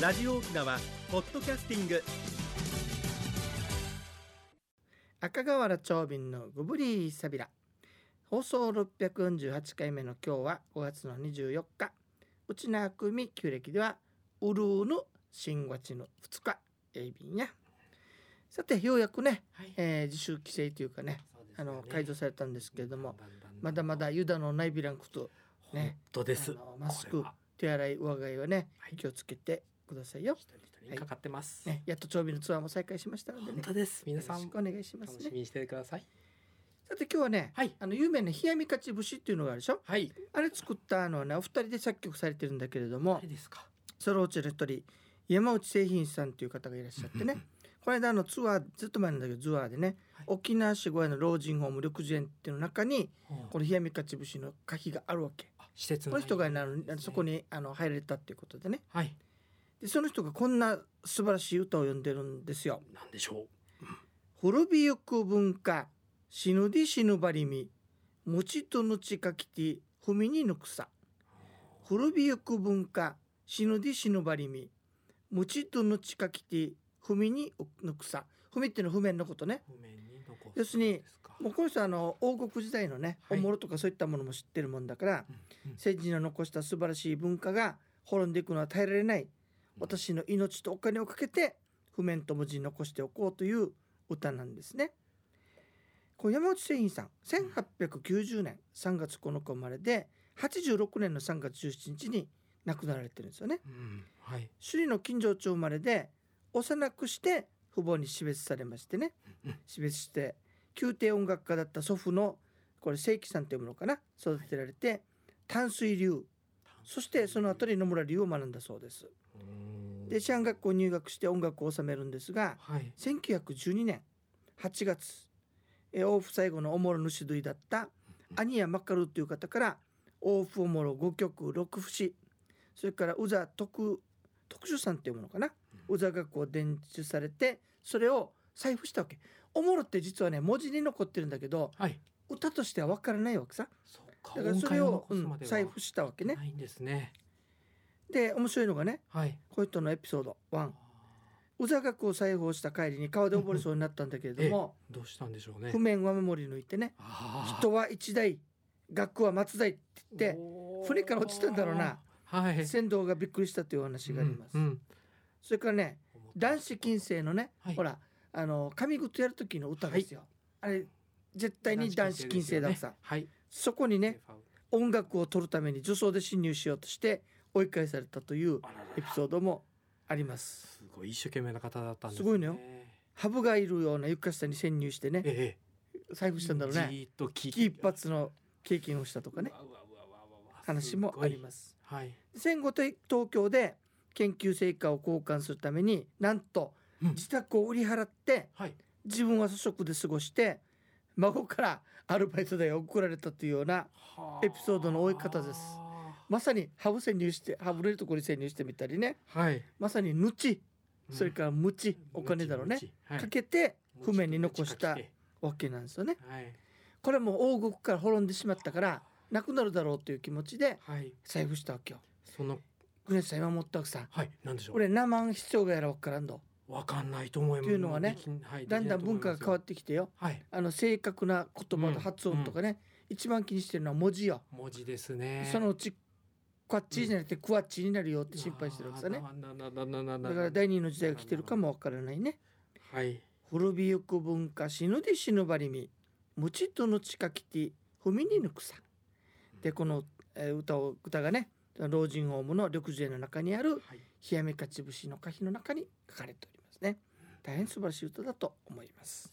ラジオ沖縄ポッドキャスティング。赤瓦長瓶のグブリーサビラ放送648回目の今日は5月の24日。うちなくみ旧暦ではウルーヌ新月の2日。エイビンや。さてようやくね、はい。えー自主規制というかねね。あの解除されたんですけれどもまだまだユダのないビランクと本ね当です。マスク手洗い上がいはねはい。気をつけてくださいよ、一人一人にかかってます、ね、やっと長瓶のツアーも再開しましたのでね。本当です。皆さんよろしくお願いしますね。楽しみにしてください。さて今日はね、はい。あの有名な冷やみ勝ち節っていうのがあるでしょ。はい。あれ作ったのはねお二人で作曲されてるんだけれども誰ですか？そのうちの一人山内製品さんという方がいらっしゃってね。この間あのツアーずっと前なんだけどツアーでね、はい。沖縄市小屋の老人ホーム緑樹園っていうの中にこの冷やみ勝ち節の歌碑があるわけ。あ施設この人がねあのそこにあの入れたっていうことでね。はいでその人がこんな素晴らしい歌を詠んでるんですよ。なんでしょ古びゆく文化死ぬで死ぬばりみ持ちとぬちかきて踏みにぬくさ古びゆく文化死ぬで死ぬばりみ持ちとぬちかきて踏みにぬくさ踏みっていうのは譜面のことね。う譜面に残す要するにもうこの人はあの王国時代のね、はい。おもろとかそういったものも知ってるもんだからうんうん。先人の残した素晴らしい文化が滅んでいくのは耐えられない私の命とお金をかけて譜面と文字に残しておこうという歌なんですね。こう山内製品さん1890年3月9日生まれで86年の3月17日に亡くなられてるんですよね。うんはい。首里の金城町生まれで幼くして父母に死別されましてね。うん死別して宮廷音楽家だった祖父のこれ正規さんというものかな育てられて淡水流。そしてその後に野村流を学んだそうです。うん。で師範学校に入学して音楽を収めるんですがはい。1912年8月えー王府最後のおもろ主類だった兄やマカルという方から王府おもろ5曲6節それから宇佐徳特殊さんっていうものかな？宇佐学校を伝授されてそれを財布したわけ。おもろって実はね文字に残ってるんだけどはい。歌としては分からないわけさ。そうか。だからそれを、うん財布したわけね。ないんですねで面白いのがねはい。こういう人のエピソード1宇佐学を裁縫した帰りに川で溺れそうになったんだけれども、どうしたんでしょうね。譜面は守り抜いてね人は一台学は松代って言って船から落ちたんだろうな。はい。船頭がびっくりしたというお話があります、うんうん。それからね男子禁制のね、はい。ほらあの上口やる時の歌ですよ、あれ絶対に男子禁制ださ、はい。そこにね音楽を取るために女装で侵入しようとして追い返されたというエピソードもあります。すごい一生懸命な方だったんですすごいのよ。ハブがいるような床下に潜入してねえ財布したんだろうね。じーっと聞い危機一髪の経験をしたとかね話もあります。すはい。戦後で東京で研究成果を交換するためになんとうん。自宅を売り払ってはい。自分は粗食で過ごして孫からアルバイト代を送られたというようなエピソードの多い方ですまさにハブ潜入してハブれるところに潜入してみたりね。はい。まさにぬちそれからむちお金だろうね。かけて譜面に残したわけなんですよね。はい。これも王国から滅んでしまったからなくなるだろうという気持ちではい。財布したわけよ。そのグレースさん今思ったわけさ。はい。なんでしょう。俺生ん必要がやらわからんどわかんないと思います。っていうのがねはい。だんだん文化が変わってきてよ。はい。あの正確な言葉の発音とかね、一番気にしてるのは文字よ、文字ですね。そのうちこっちじゃなくてクワッチになるよって心配してるわけさね。ななななななだから第二の時代が来てるかもわからないねはい古びゆく文化死ぬで死ぬばりみむちとのちかきて踏みに抜くさでこの、えー歌を歌がね老人ホームの緑樹園の中にある冷やめかち節の歌碑の中に書かれておりますね大変素晴らしい歌だと思います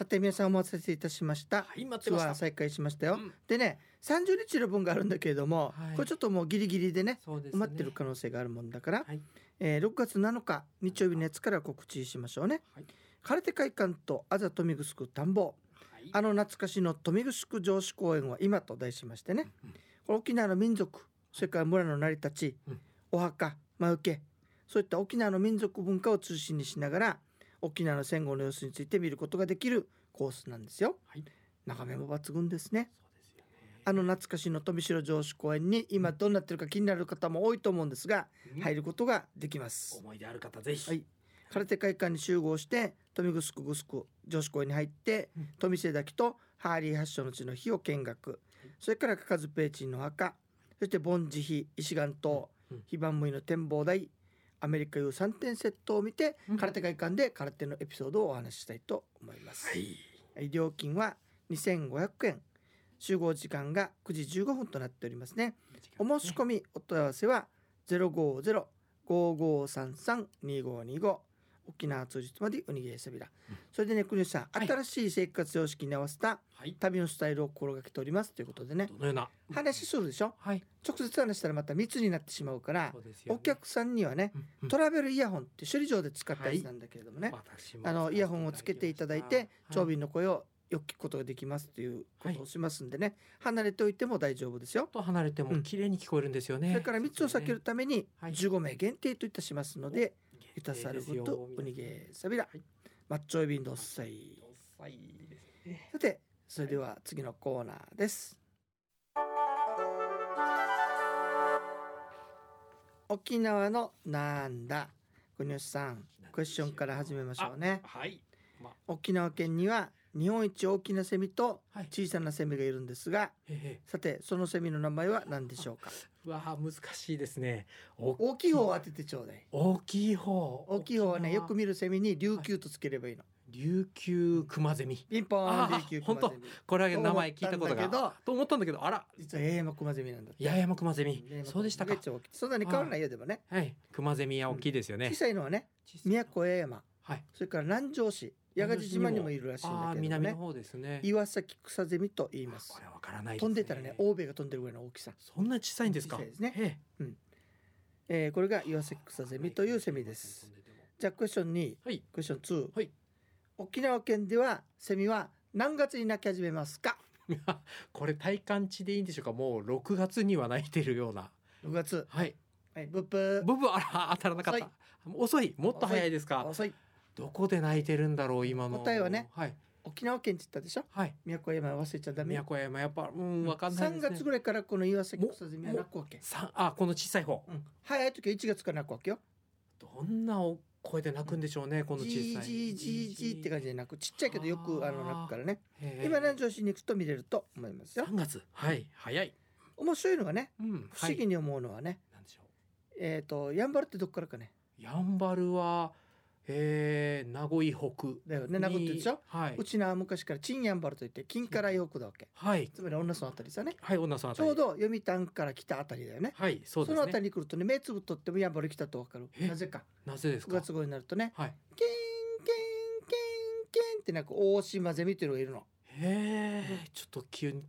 さて皆さんお待たせいたしました。はい待ってツました。再開しましたよ、うん。でね30日の分があるんだけれども、はい。これちょっともうギリギリでね埋まってる可能性があるもんだから、はい。えー6月7日日曜日のやつから告知しましょうね。はい。空手会館とあざ豊見城田んぼはい。あの懐かしの豊見城城址公園は今と題しましてね、うん沖縄の民族それから村の成り立ち、うん。お墓魔除けそういった沖縄の民族文化を中心にしながら沖縄の戦後の様子について見ることができるコースなんですよ。はい。眺めも抜群ですね。そうですあの懐かしの富城城址公園に今どうなってるか気になる方も多いと思うんですがうん。入ることができます。思い出ある方ぜひ。はい。空手会館に集合して富城城城址公園に入ってうん。富瀬滝とハーリー発祥の地の日を見学。それからかかずペーチンの墓。そして盆地碑石岩島うん。うん。非番無意の展望台アメリカ U3 点セットを見てうん。空手会館で空手のエピソードをお話ししたいと思います、はい。はい。料金は2500円。集合時間が9時15分となっておりますね。お申し込みお問い合わせは050-5533-2525沖縄通じまでウニゲーサビラ、うん。それでね国吉さん、はい。新しい生活様式に合わせたはい。旅のスタイルを心がけておりますということでね。どのような。話するでしょ？はい。直接話したらまた密になってしまうからお客さんにはねうんうん。トラベルイヤホンって首里城で使ったやつなんだけれどもね、あのイヤホンをつけていただいてはい。長瓶の声をよく聞くことができますということをしますんでね、離れておいても大丈夫ですよ。と離れてもうん。綺麗に聞こえるんですよね。それから密を避けるためにはい。15名限定といたしますので、いたさることおにげさびらはい。マッチョエビンドッサイ。さてそれでは次のコーナーです。沖縄のなんだ？国吉さんクエスチョンから始めましょうね。はい。まあ、沖縄県には日本一大きなセミとはい。小さなセミがいるんですがええさてそのセミの名前は何でしょうか？うわあ難しいですね。お大きい。方を当ててちょうだい。大きい方。大きい方はねよく見見るセミに琉球とつければいいの。琉球クマゼミ。ピンポーン琉球クマゼミ。これは名前聞いたことが。と思ったんだけど、あら、実は八重山クマゼミなんだ八重山クマゼミ。そうでしたか。そんなに変わらないよでもね。はい。クマゼミは大きいですよね。小。さいのはね宮古八重山。はい。それから南城市八ヶ島にもいるらしいんだけどね南の方ですね。岩崎草ゼミと言いますこれはわからないです飛んでたらね欧米が飛んでるぐらいの大きさそんな小さいんですか？小さいですねええーこれが岩崎草ゼミというセミです。じゃあクエスチョン2はい。クエスチョン2、はい沖縄県ではセミは何月に鳴き始めますか？これ体感値でいいんでしょうか？もう6月には泣いてるような。6月はい。はいブッブブブあら当たらなかった。遅い。もっと早いですーか。遅いどこで泣いてるんだろう今の。答えはね。はい。沖縄県って言ったでしょ？はい。宮古山忘れちゃダメ宮古山やっぱうんわかんないです3ね。月ぐらいからこの岩崎草ゼミは鳴くわけ、さあこの小さい方。うん、早い時は1月から鳴くわけよどんなお声で泣くんでしょうね、このジ小さい。ージージージーって感じで鳴くちっちゃいけどよくあの鳴くからね今南城市に行くと見れると思いますよ3月。はい。早い。面白いのがねうん。不思議に思うのはね、なんでしょえっ、とやんばるってどっからかねう。やんばるは、えー、名古屋北。だよね名護ってでしょ？はい。うちのは昔からチンヤンバルといって金からヨークだわけはい。つまり女そのあたりさねはい、女さんあたり。ちょうど読谷から来たあたりだよねはい、そうですね。そのあたりに来るとね目つぶっとってもヤンバル来たとわかるえ？なぜか9なぜですか？月号になるとねはい。ケンケンケンケンってなんか大島ゼミっていうのがいるのへえ、ちょっと急に。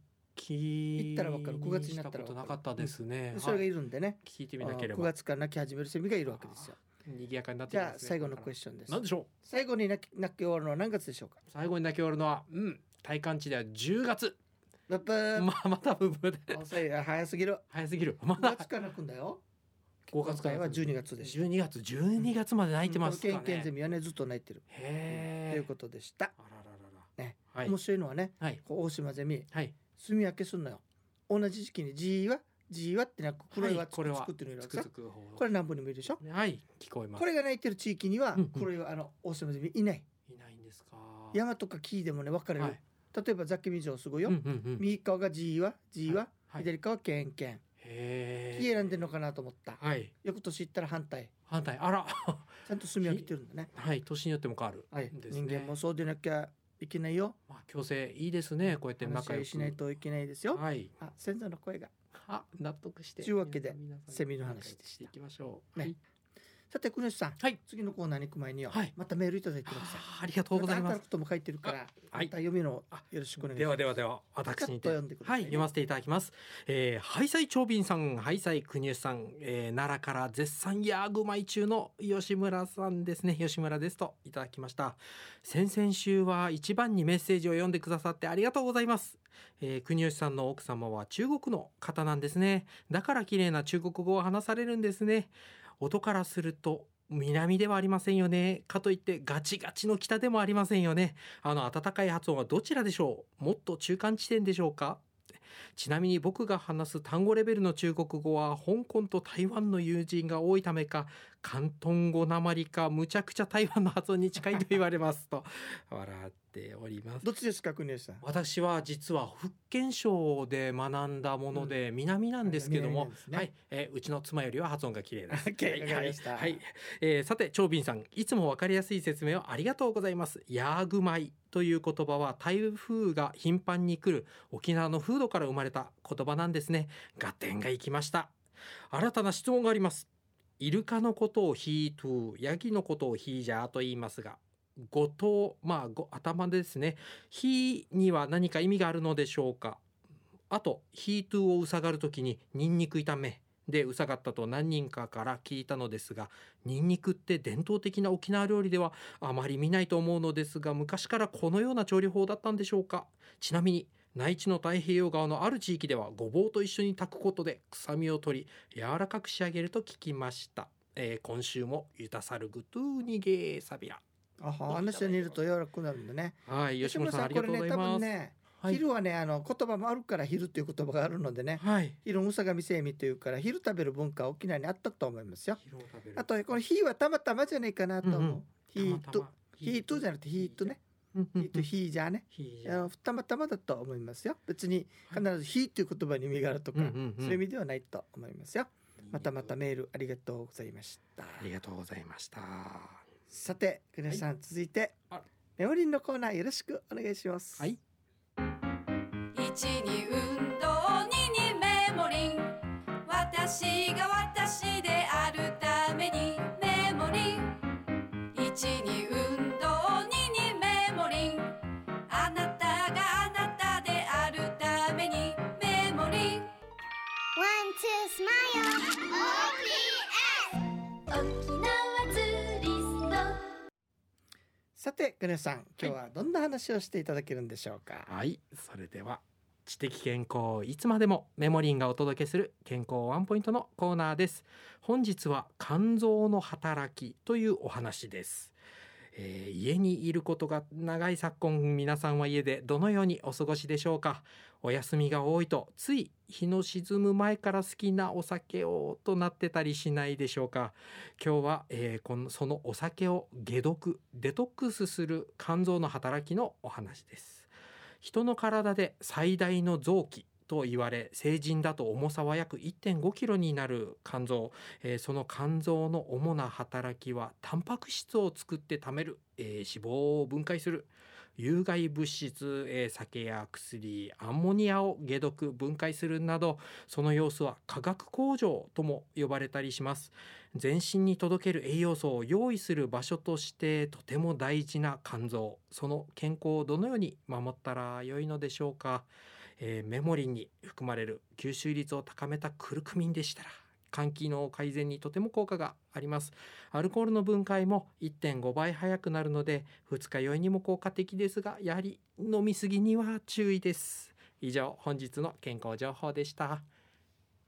行ったらわかる9月になったらなかったですね。それがはいいるんでね聞いてみなけれ9ば。月から鳴き始めるセミがいるわけですよ賑やかになってじゃあきますね。最後のクエススチョンですなんでしょう？最後に鳴き鳴き終わるのは何月でしょうか？最後に泣き終わるのは、うん、体感値では10月。ブッブーまあ、またブブで。遅いあ早すぎる早すぎる。ま5だ月から鳴くんだよ5月からは12月でした12月、12月まで泣いてますかこのケンケンゼね。ミはねずっと鳴いてるへえ。ということでしたあらららら。ねはい面。白いのはねはい。大島ゼミはい。炭焼けすんのよ同じ時期にジーはジーはってなんか黒いはいこれははつくつくってのがいるわけさつくつく方。これ南部にもいるでしょ？はい、聞こえます。これが鳴いてる地域には黒いはあの大島ゼミいないいないんですか。山とか木でもね分かれる、はい。例えばザキミ城すごいよ、うんうんうん。右側がジーはジーは、はい。左側ケンケンへ木選んでるのかなと思ったはい。翌年行ったら反対反対。あら。ちゃんと炭焼けてるんだね はい。年によっても変わる。はい、ね人間もそうでなきゃいけないよまあ、共生いいですね。こうやって仲良しないといけないですよ、はい。あ先祖の声があ、納得して。というわけでセミの話でしていきましょう。ねはい。さて国吉さん、はい次のコーナーに行く前によ、はいまたメールいただいてますあありがとうございます。ことも書いてるから、はいまた読みのよろしくお願いしでますはではでは私に読んでくださはいい読ませていただきます。えー、ハイサイ長瓶さん、ハイサイ国吉さん、えー、奈良から絶賛ヤーグマイ中の吉村さんですね。吉村ですといただきました。先々週は一番にメッセージを読んでくださってありがとうございます。えー、国吉さんの奥様は中国の方なんですね。だから綺麗な中国語を話されるんですね。音からすると南ではありませんよね。かといってガチガチの北でもありませんよね。あの暖かい発音はどちらでしょう？もっと中間地点でしょうか？ちなみに僕が話す単語レベルの中国語は香港と台湾の友人が多いためか広東語なまりかむちゃくちゃ台湾の発音に近いと言われますと笑っておりますどっちですか国吉さん私は実は福建省で学んだもので、南なんですけども、ね。はい、えーうちの妻よりは発音が綺麗です。OK はいはい、えーさて長斌さん、いつもわかりやすい説明をありがとうございます。ヤーグマイという言葉は台風が頻繁に来る沖縄の風土から生まれた言葉なんですね。合点がいきました。新たな質問があります。イルカのことをヒートゥー、ヤギのことをヒージャーと言いますが、語頭、まあ頭ですね。ヒーには何か意味があるのでしょうか？あと、ヒートゥーをうさがるときにニンニク炒めでうさがったと何人かから聞いたのですが、ニンニクって伝統的な沖縄料理ではあまり見ないと思うのですが、昔からこのような調理法だったんでしょうか？ちなみに、内地の太平洋側のある地域ではごぼうと一緒に炊くことで臭みを取り柔らかく仕上げると聞きました、えー今週もゆたさるぐとうにげーさびらあは話にいると柔らかくなるんだね。はい吉村さんありがとうございこれね多ます、分ね、はい。昼はねあの言葉もあるから昼っていう言葉があるのでね。はい。昼むさがみせみというから昼食べる文化は沖縄にあったと思いますよ。昼を食べる。あとこの日はたまたまじゃないかなと思う、うんうん。ヒートたまたま。ヒートじゃなくてヒートねうんうんうんヒートヒーじゃね。ヒージャーあのたまたまだと思いますよ。別に必ず「日」っていう言葉に意味があるとか、そういう意味ではないと思いますよ。またまたメールありがとうございました。ありがとうございました。さて国吉さん、続いてあメモリンのコーナーよろしくお願いします。はい。一に運動二にメモリン。私が私であるためにメモリン。一にて国吉さん今日はどんな話をしていただけるんでしょうか、はい。それでは知的健康いつまでもメモリンがお届けする健康ワンポイントのコーナーです。本日は肝臓の働きというお話です、えー家にいることが長い昨今皆さんは家でどのようにお過ごしでしょうか？お休みが多いとつい日の沈む前から好きなお酒をとなってたりしないでしょうか？今日は、えーこのそのお酒を解毒デトックスする肝臓の働きのお話です。人の体で最大の臓器と言われ成人だと重さは約1.5キロになる肝臓、えーその肝臓の主な働きはタンパク質を作って貯める、えー脂肪を分解する。有害物質、えー酒や薬アンモニアを解毒分解するなどその様子は化学工場とも呼ばれたりします。全身に届ける栄養素を用意する場所としてとても大事な肝臓。その健康をどのように守ったらよいのでしょうか、えーメモリンに含まれる吸収率を高めたクルクミンでしたら肝機能改善にとても効果があります。アルコールの分解も1.5倍早くなるので二日酔いにも効果的ですがやはり飲みすぎには注意です。以上本日の健康情報でした。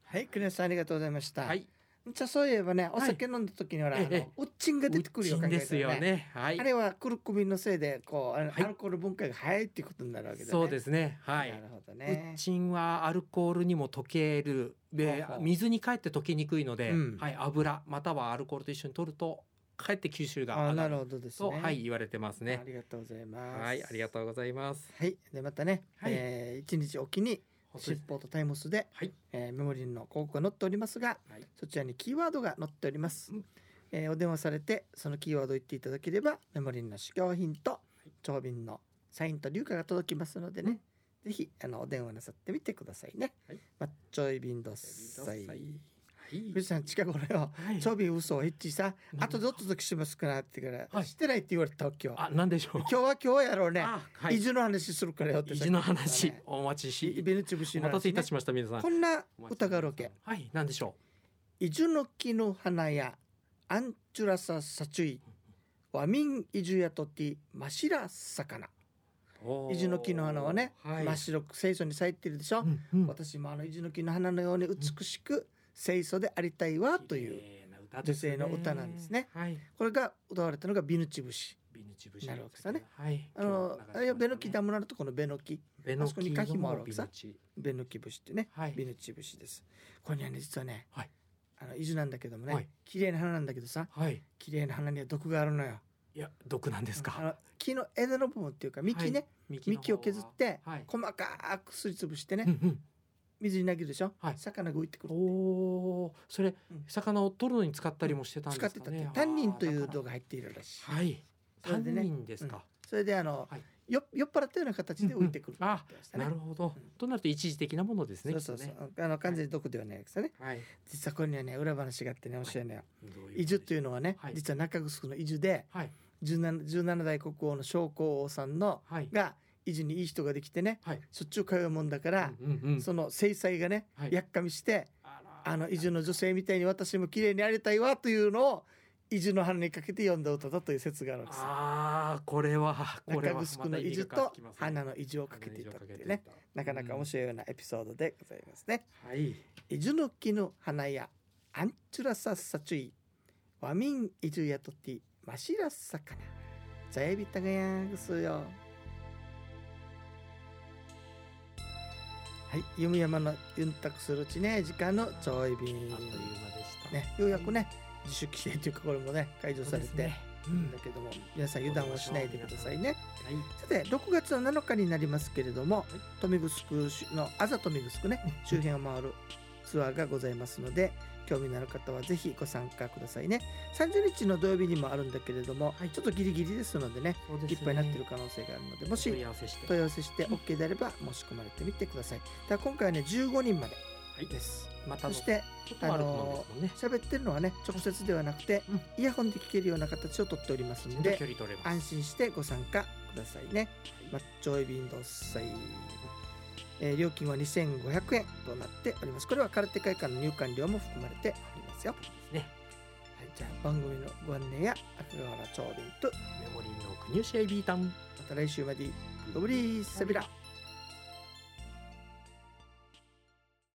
はい国吉さんありがとうございました、はいじゃあそういえばねおはい。酒飲んだ時にほら、あのええウッチンが出てくるようっちんですよね。はい。あれはクルクミンのせいでこうアルコール分解が早いっていうことになるわけだね。そうですね。はいなるほどウねッチンはアルコールにも溶ける。で水にかえって溶けにくいので、うん。はい、油またはアルコールと一緒に取るとかえって吸収があなる。上がるほどですと、ねはい、言われてますね。あ。りがとうございます。はい、ありがとうございます。はい。でまたね、はい。えー一日おきにシッポーとタイムスで、はい、えーメモリーの広告が載っておりますがはい、そちらにキーワードが載っております、うん。えーお電話されてそのキーワードを言っていただければメモリーの試供品と長瓶のサインと硫化が届きますのでね、ぜひあのお電話なさってみてくださいね、はい。マッチョイビンドッサイ。はい、富士山近頃よはい。長瓶嘘をヘッチさ何あとどっと時しますかなってから、はい。してないって言われたわけよ。あ、なんでしょう？今日は今日やろうね、あ、はい、移住の話するからよって。意地の話お待ちイし。ベヌチブシおの話、ね。待たせいたしました、皆さん。こ。んな歌があるわけ。はい、なんでしょイジュの木の花やアンチュラササチュイワミンイジュヤトティマシラ魚う。イジュの木の花はね、はい、真っ白く清楚に咲いてるでしょ、うんうん。私もあのイジュの木の花のように美しく清楚でありたいわという女性の歌なんですね。はい、これが歌われたのがビヌチ節ビヌチ節なるわけさね。はい。あのあれはベノキダムなるとこのベノキ。ベノあそこにカキもあるわけさ。ベノキ節ってね、はい。ビヌチ節です。これにはね実はね、はい。あの伊豆なんだけどもね、はい。綺麗な花なんだけどさはい。綺麗な花には毒があるのよ。いや毒なんですあかの木の枝の部分っていうか幹ね、幹の方幹を削ってはい。細かくすりつぶしてね、うんうん水に投げるでしょ、はい。魚が浮いてくるおおそれうん。魚を取るのに使ったりもしてたんですかね。使ってたってタンニンというあーだから度が入っているらしい。はい。タンニンですか。それであの、はい。よ酔っ払ったような形で浮いてくるね。なるほど。うん。となると一時的なものですねそうそうそう。ね。あの完全に毒ではない。ですよね、はい。実はこれにはね裏話があってね面白いのよ、どう伊豆というののはね、はい。実は中城の伊豆ではい。17, 17代国王の将校王さんのはい。が伊豆にいい人ができてねはい。しょっちゅう通うもんだから、うんうんうん。その制裁がね、はい。やっかみしてあの伊豆の女性みたいに私も綺麗にありたいわというのを伊豆の花にかけて読んだ歌だという説があるんです。ああこれはこれは中城の伊豆と花の伊豆をかけていたっていうねなかなか面白いようなエピソードでございますね。はい。伊豆の木の花やアンチュラサッサチュイ。ワミン伊豆やとてマシラッサカナザエビタがやぐすよはい弓山のユンタクするうちね時間のちょい便。あっという間でした。ねようやくね自主規制というかこれもね解除されて、そうん。だけども皆さん油断をしないでくださいね。はい。さて6月の7日になりますけれども豊見城のあざ豊見城ね周辺を回るツアーがございますので興味のある方はぜひご参加くださいね。30日の土曜日にもあるんだけれども、はい。ちょっとギリギリですのでねね。いっぱいになってる可能性があるのでもし問い合わせして。問い合わせして OK であれば申し込まれてみてください。だ今回はね15人まで。はい。です。またのそしてちょっと歩くもんですもんね。喋ってるのはね直接ではなくて、うん。イヤホンで聞けるような形をとっておりますので安心してご参加くださいね。マッチョエビンドッサイ、えー料金は2500円となっております。これは空手会館の入館料も含まれておりますよ。ねはい、じゃあ番組のご案内や赤瓦長瓶とメモリーの国吉エビータンまた来週までごぶりーさびら。